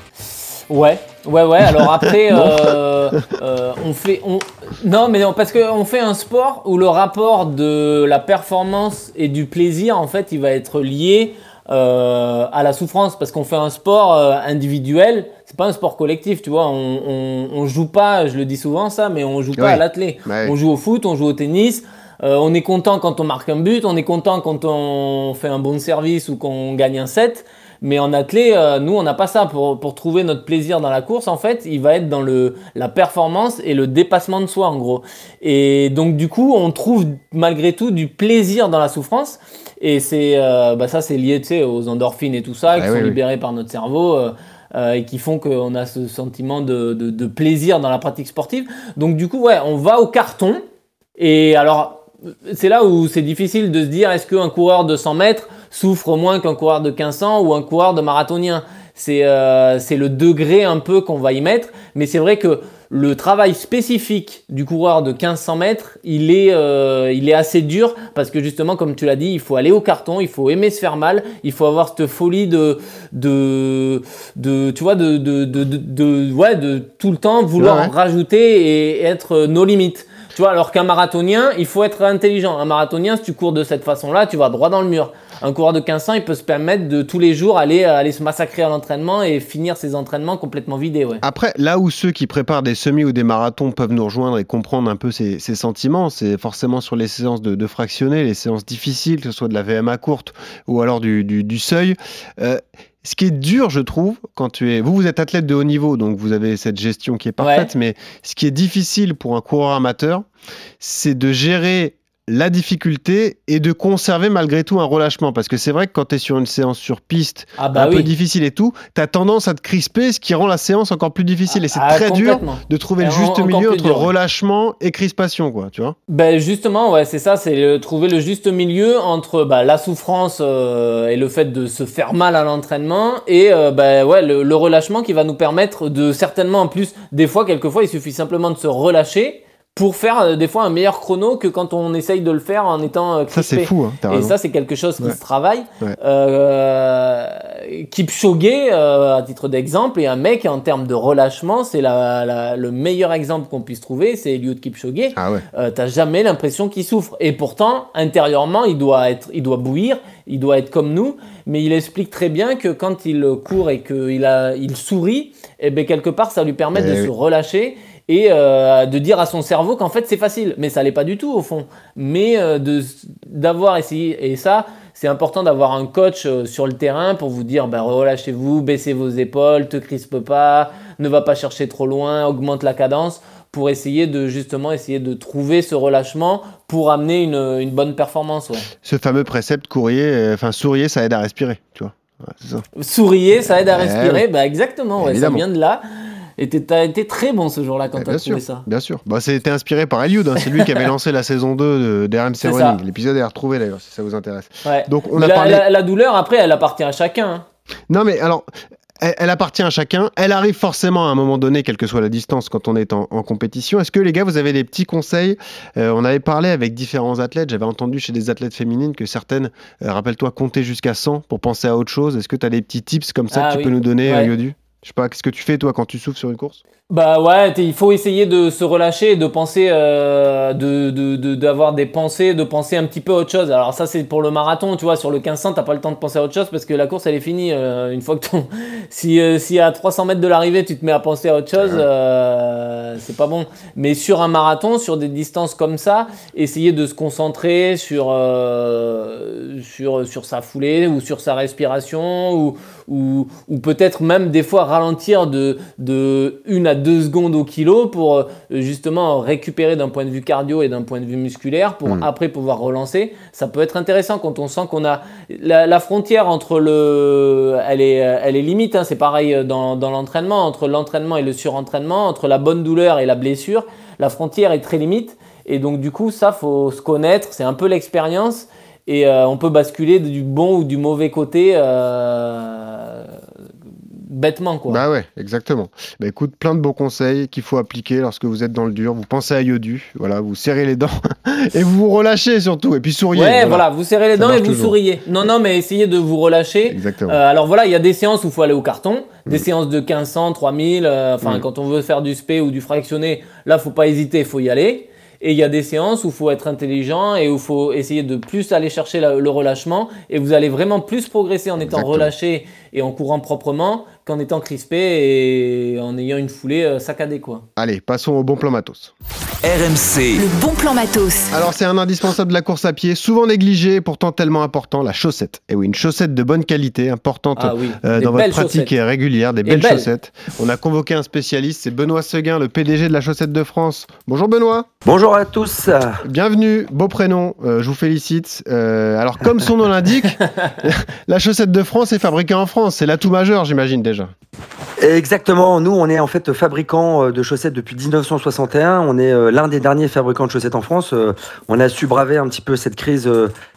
Ouais, ouais, ouais. Alors après, euh, euh, on fait, on... non, mais non, parce qu'on fait un sport où le rapport de la performance et du plaisir, en fait, il va être lié euh, à la souffrance, parce qu'on fait un sport euh, individuel. C'est pas un sport collectif, tu vois. On, on, on joue pas, je le dis souvent ça, mais on joue pas Ouais. à l'athlé. Ouais. On joue au foot, on joue au tennis. Euh, on est content quand on marque un but, on est content quand on fait un bon service ou qu'on gagne un set. Mais en athlé, euh, nous, on n'a pas ça. Pour, pour trouver notre plaisir dans la course, en fait, il va être dans le, la performance et le dépassement de soi, en gros. Et donc, du coup, on trouve malgré tout du plaisir dans la souffrance. Et c'est, euh, bah, ça, c'est lié aux endorphines et tout ça, qui Ah sont oui. libérées par notre cerveau. euh, euh, et qui font qu'on a ce sentiment de, de, de plaisir dans la pratique sportive. Donc du coup, ouais, on va au carton. Et alors, c'est là où c'est difficile de se dire est-ce qu'un coureur de 100 mètres souffre moins qu'un coureur de 1500 ou un coureur de marathonien c'est euh, c'est le degré un peu qu'on va y mettre. Mais c'est vrai que le travail spécifique du coureur de 1500 mètres, il est, euh, il est assez dur parce que justement, comme tu l'as dit, il faut aller au carton, il faut aimer se faire mal, il faut avoir cette folie de, de, de tu vois, de, de, de, de, de- ouais, de tout le temps vouloir Ouais, ouais. rajouter et être nos limites. Tu vois, alors qu'un marathonien, il faut être intelligent. Un marathonien, si tu cours de cette façon-là, tu vas droit dans le mur. Un coureur de 1500, il peut se permettre de tous les jours aller, aller se massacrer à l'entraînement et finir ses entraînements complètement vidés. Après, là où ceux qui préparent des semis ou des marathons peuvent nous rejoindre et comprendre un peu ces, sentiments, c'est forcément sur les séances de, de fractionnés, les séances difficiles, que ce soit de la VMA courte ou alors du seuil. Euh, ce qui est dur, je trouve, quand tu es. Vous, vous êtes athlète de haut niveau, donc vous avez cette gestion qui est parfaite, Ouais. mais ce qui est difficile pour un coureur amateur, c'est de gérer la difficulté et de conserver malgré tout un relâchement. Parce que c'est vrai que quand tu es sur une séance sur piste, Ah bah un peu difficile et tout, tu as tendance à te crisper, ce qui rend la séance encore plus difficile. Et c'est Ah, très dur de trouver le juste milieu entre dur, relâchement et crispation, quoi, tu vois. Ben justement, ouais, c'est ça, c'est trouver le juste milieu entre bah, la souffrance euh, et le fait de se faire mal à l'entraînement et euh, bah, ouais, le, le relâchement qui va nous permettre de certainement en plus, des fois, quelquefois, il suffit simplement de se relâcher pour faire euh, des fois un meilleur chrono que quand on essaye de le faire en étant euh, Ça, crispé. c'est fou, hein, Et raison. ça, c'est quelque chose qui Ouais. se travaille. Ouais. Euh, Kipchoge, euh, à titre d'exemple, est un mec en termes de relâchement, c'est la, la- le meilleur exemple qu'on puisse trouver, c'est Eliud Kipchoge. Ah ouais. Euh, T'as jamais l'impression qu'il souffre. Et pourtant, intérieurement, il doit être, il doit bouillir, il doit être comme nous. Mais il explique très bien que quand il court et qu'il a, il sourit, et ben quelque part, ça lui permet Eh de oui. se relâcher et euh, de dire à son cerveau qu'en fait c'est facile, mais ça l'est pas du tout au fond. Mais euh, de d'avoir essayé et ça c'est important d'avoir un coach euh, sur le terrain pour vous dire bah, relâchez-vous, baissez vos épaules, te crispe pas, ne va pas chercher trop loin, augmente la cadence pour essayer de justement essayer de trouver ce relâchement pour amener une, une bonne performance. Ouais. Ce fameux précepte courrier, enfin sourier, ça aide à respirer, tu vois. Ouais, ça. Sourier, ça aide à Eh respirer, bah exactement, ouais, ça Évidemment. vient de là. Et t'as été très bon ce jour-là quand Eh, t'as trouvé sûr, ça. bien sûr. Bah, c'était inspiré par Eliud, hein. c'est lui qui avait lancé la saison 2 de- d'RMC Running. L'épisode est à retrouver d'ailleurs, si ça vous intéresse. Ouais. Donc on a la, parlé. la- la douleur après, elle appartient à chacun. hein. Non mais alors, elle, elle appartient à chacun. Elle arrive forcément à un moment donné, quelle que soit la distance, quand on est en, en compétition. Est-ce que les gars, vous avez des petits conseils? Euh, On avait parlé avec différents athlètes. J'avais entendu chez des athlètes féminines que certaines, euh, rappelle-toi, comptaient jusqu'à 100 pour penser à autre chose. Est-ce que tu as des petits tips comme ça Ah que tu oui. peux nous donner, Ouais. euh, Yodu? Je sais pas, qu'est-ce que tu fais toi quand tu souffles sur une course? Bah ouais, il faut essayer de se relâcher, de penser, euh, de de- de- d'avoir des pensées, de penser un petit peu à autre chose. Alors ça c'est pour le marathon, tu vois, sur le 1500 t'as pas le temps de penser à autre chose parce que la course elle est finie euh, une fois que ton, si euh, si à 300 mètres de l'arrivée tu te mets à penser à autre chose, euh, c'est pas bon. Mais sur un marathon, sur des distances comme ça, essayer de se concentrer sur sur sur sa foulée ou sur sa respiration ou ou, ou peut-être même des fois ralentir de, de 1 à 2 secondes au kilo pour euh, justement récupérer d'un point de vue cardio et d'un point de vue musculaire pour Mm. après pouvoir relancer. Ça peut être intéressant quand on sent qu'on a la, la frontière entre le... Elle est, elle est limite, hein, c'est pareil dans, dans l'entraînement, entre l'entraînement et le surentraînement, entre la bonne douleur et la blessure. La frontière est très limite et donc du coup ça faut se connaître, c'est un peu l'expérience et euh, on peut basculer du bon ou du mauvais côté euh, bêtement quoi. Bah ouais, exactement. Bah écoute, plein de beaux conseils qu'il faut appliquer lorsque vous êtes dans le dur. Vous pensez à Yodu, voilà, vous serrez les dents et vous vous relâchez surtout. Et puis souriez. ouais, voilà. vous serrez les dents et vous toujours. souriez. Non, non, mais essayez de vous relâcher. Exactement. Euh, alors voilà, il y a des séances où il faut aller au carton, des séances de 1500, 3000. euh, Enfin, Mm. quand on veut faire du spé ou du fractionné, là, faut pas hésiter, il faut y aller. Et il y a des séances où il faut être intelligent et où il faut essayer de plus aller chercher la- le relâchement. Et vous allez vraiment plus progresser en étant Exactement. relâché et en courant proprement qu'en étant crispé et en ayant une foulée euh, saccadée. Quoi. Allez, passons au bon plan matos. RMC, Le bon plan matos. Alors c'est un indispensable de la course à pied, souvent négligé, pourtant tellement important, la chaussette. Et oui, une chaussette de bonne qualité, importante Ah oui, euh, dans votre pratique régulière, des belles belles. chaussettes. On a convoqué un spécialiste, c'est Benoît Seguin, le PDG de la chaussette de France. Bonjour Benoît, Bonjour à tous. bienvenue, beau prénom, euh, je vous félicite. Euh, alors comme son nom l'indique, la chaussette de France est fabriquée en France, c'est l'atout majeur j'imagine déjà. Exactement, nous on est en fait fabricant euh, de chaussettes depuis 1961. On est euh, l'un des derniers fabricants de chaussettes en France. Euh, On a su braver un petit peu cette crise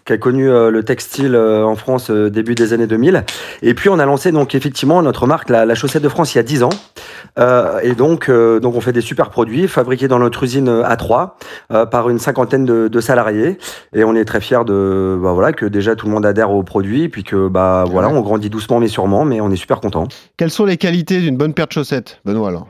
euh, qu'a connue euh, le textile euh, en France euh, début des années 2000. Et puis on a lancé donc effectivement notre marque, la, la chaussette de France, il y a 10 ans. Et donc, donc on fait des super produits fabriqués dans notre usine A3 euh, par une cinquantaine de, de salariés. Et on est très fiers de bah, voilà que déjà tout le monde adhère aux produits, puis que bah voilà on grandit doucement mais sûrement, mais on est super content. Quelles sont les qualités d'une bonne paire de chaussettes Benoît alors?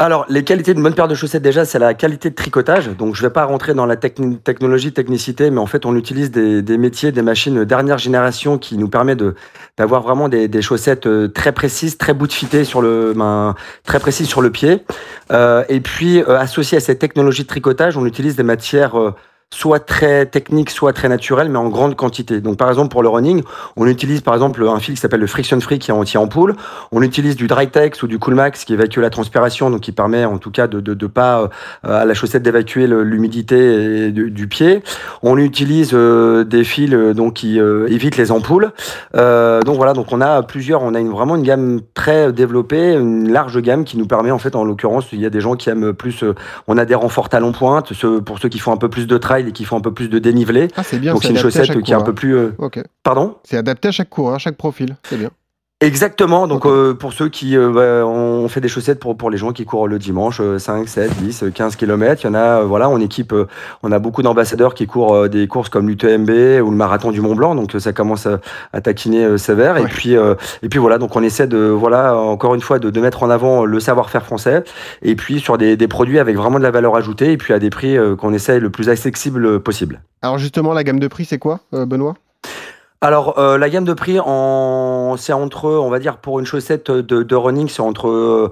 Alors, les qualités d'une bonne paire de chaussettes, déjà, c'est la qualité de tricotage. Donc, je ne vais pas rentrer dans la technologie, technicité, mais en fait, on utilise des, métiers, des machines dernière génération qui nous permet de d'avoir vraiment des, chaussettes euh, très précises, très bout sur le, ben, très précises sur le pied. Euh, et puis, euh, associé à cette technologie de tricotage, on utilise des matières soit très technique, soit très naturel, mais en grande quantité. Donc, par exemple, pour le running, on utilise par exemple un fil qui s'appelle le Friction Free qui est anti-ampoule. On utilise du Drytex ou du Coolmax qui évacue la transpiration, donc qui permet en tout cas de de pas euh, à la chaussette d'évacuer l'humidité du, pied. On utilise euh, des fils euh, donc qui évitent les ampoules. donc voilà, donc on a plusieurs, on a une, vraiment une gamme très développée, une large gamme qui nous permet en fait, en l'occurrence, il y a des gens qui aiment plus. on a des renforts talons pointe, pour ceux qui font un peu plus de trail et qui font un peu plus de dénivelé. Ah, c'est bien. Donc c'est une chaussette qui est un peu plus. Euh, Pardon? C'est adapté à chaque coureur, à chaque profil. C'est bien. Exactement. Donc, euh, pour ceux qui euh, bah, on fait des chaussettes pour, pour les gens qui courent le dimanche, 5, 7, 10, 15 km. Il y en a, euh, voilà, on équipe, on a beaucoup d'ambassadeurs qui courent des courses comme l'UTMB ou le marathon du Mont Blanc. Donc, ça commence à, taquiner sévère. Et puis, et puis voilà. Donc, on essaie de, voilà, encore une fois, de, de mettre en avant le savoir-faire français. Et puis, sur des, des, produits avec vraiment de la valeur ajoutée. Et puis, à des prix qu'on essaie le plus accessible possible. Alors, justement, la gamme de prix, c'est quoi, Benoît? Alors, euh, la gamme de prix, en... c'est entre, on va dire, pour une chaussette de, de running, c'est entre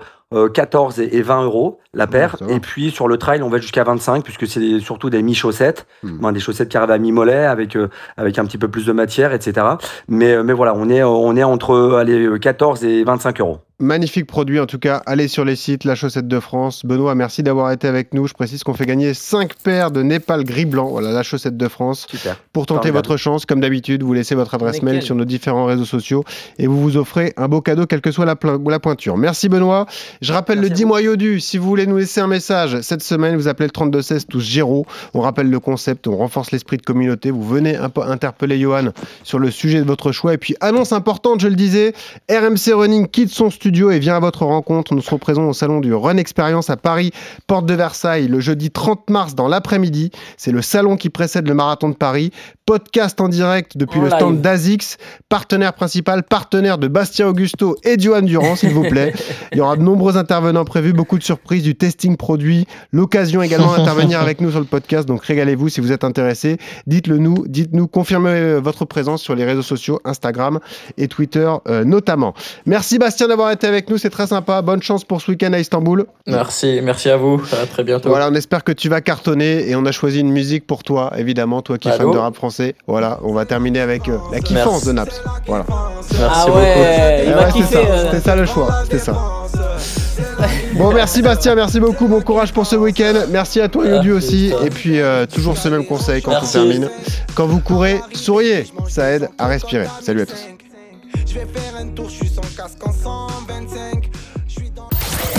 14 euh, et 20 euros la paire. et puis sur le trail, on va jusqu'à 25 puisque c'est surtout des mi-chaussettes, hmm. des chaussettes qui arrivent à mi-mollet avec euh, avec un petit peu plus de matière, etc. Mais mais voilà, on est on est entre allez 14 et 25 euros. Magnifique produit en tout cas. Allez sur les sites La Chaussette de France. Benoît, merci d'avoir été avec nous. Je précise qu'on fait gagner 5 paires de Népal gris blanc. Voilà, La Chaussette de France. Super. Pour tenter votre chance, comme d'habitude, vous laissez votre adresse mail sur nos différents réseaux sociaux et vous vous offrez un beau cadeau, quelle que soit la, la pointure. Merci Benoît. Je rappelle le 10 mois du. Si vous voulez nous laisser un message cette semaine, vous appelez le 3216 tous Giro. On rappelle le concept, on renforce l'esprit de communauté. Vous venez un peu interpeller Johan sur le sujet de votre choix. Et puis, annonce importante, je le disais, RMC Running quitte son studio et vient à votre rencontre. Nous serons présents au salon du Run Experience à Paris, porte de Versailles, le jeudi 30 mars dans l'après-midi. C'est le salon qui précède le marathon de Paris. Podcast en direct depuis le stand d'Azix, partenaire principal, partenaire de Bastien Augusto et Johan Durand, s'il vous plaît. Il y aura de nombreux intervenants prévus, beaucoup de surprises, du testing produit, l'occasion également d'intervenir avec nous sur le podcast. Donc régalez-vous si vous êtes intéressé. Dites-le nous, dites-nous, confirmez euh, votre présence sur les réseaux sociaux, Instagram et Twitter euh, notamment. Merci Bastien d'avoir été avec nous c'est très sympa. Bonne chance pour ce week-end à Istanbul. Merci, merci à vous. À très bientôt. Voilà, on espère que tu vas cartonner et on a choisi une musique pour toi, évidemment, toi qui es fan de rap français. Voilà, on va terminer avec euh, la kiffance de Naps. Voilà. Merci ah ouais. Euh. C'était ça, le choix. C'était ça. Bon, merci Bastien, merci beaucoup. Bon courage pour ce week-end. Merci à toi, Yodu aussi. Et puis, euh, toujours ce même conseil quand on termine. Quand vous courez, souriez. Ça aide à respirer. Salut à tous. Je vais faire un tour, je suis sans casque en 125.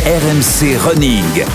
RMC Running.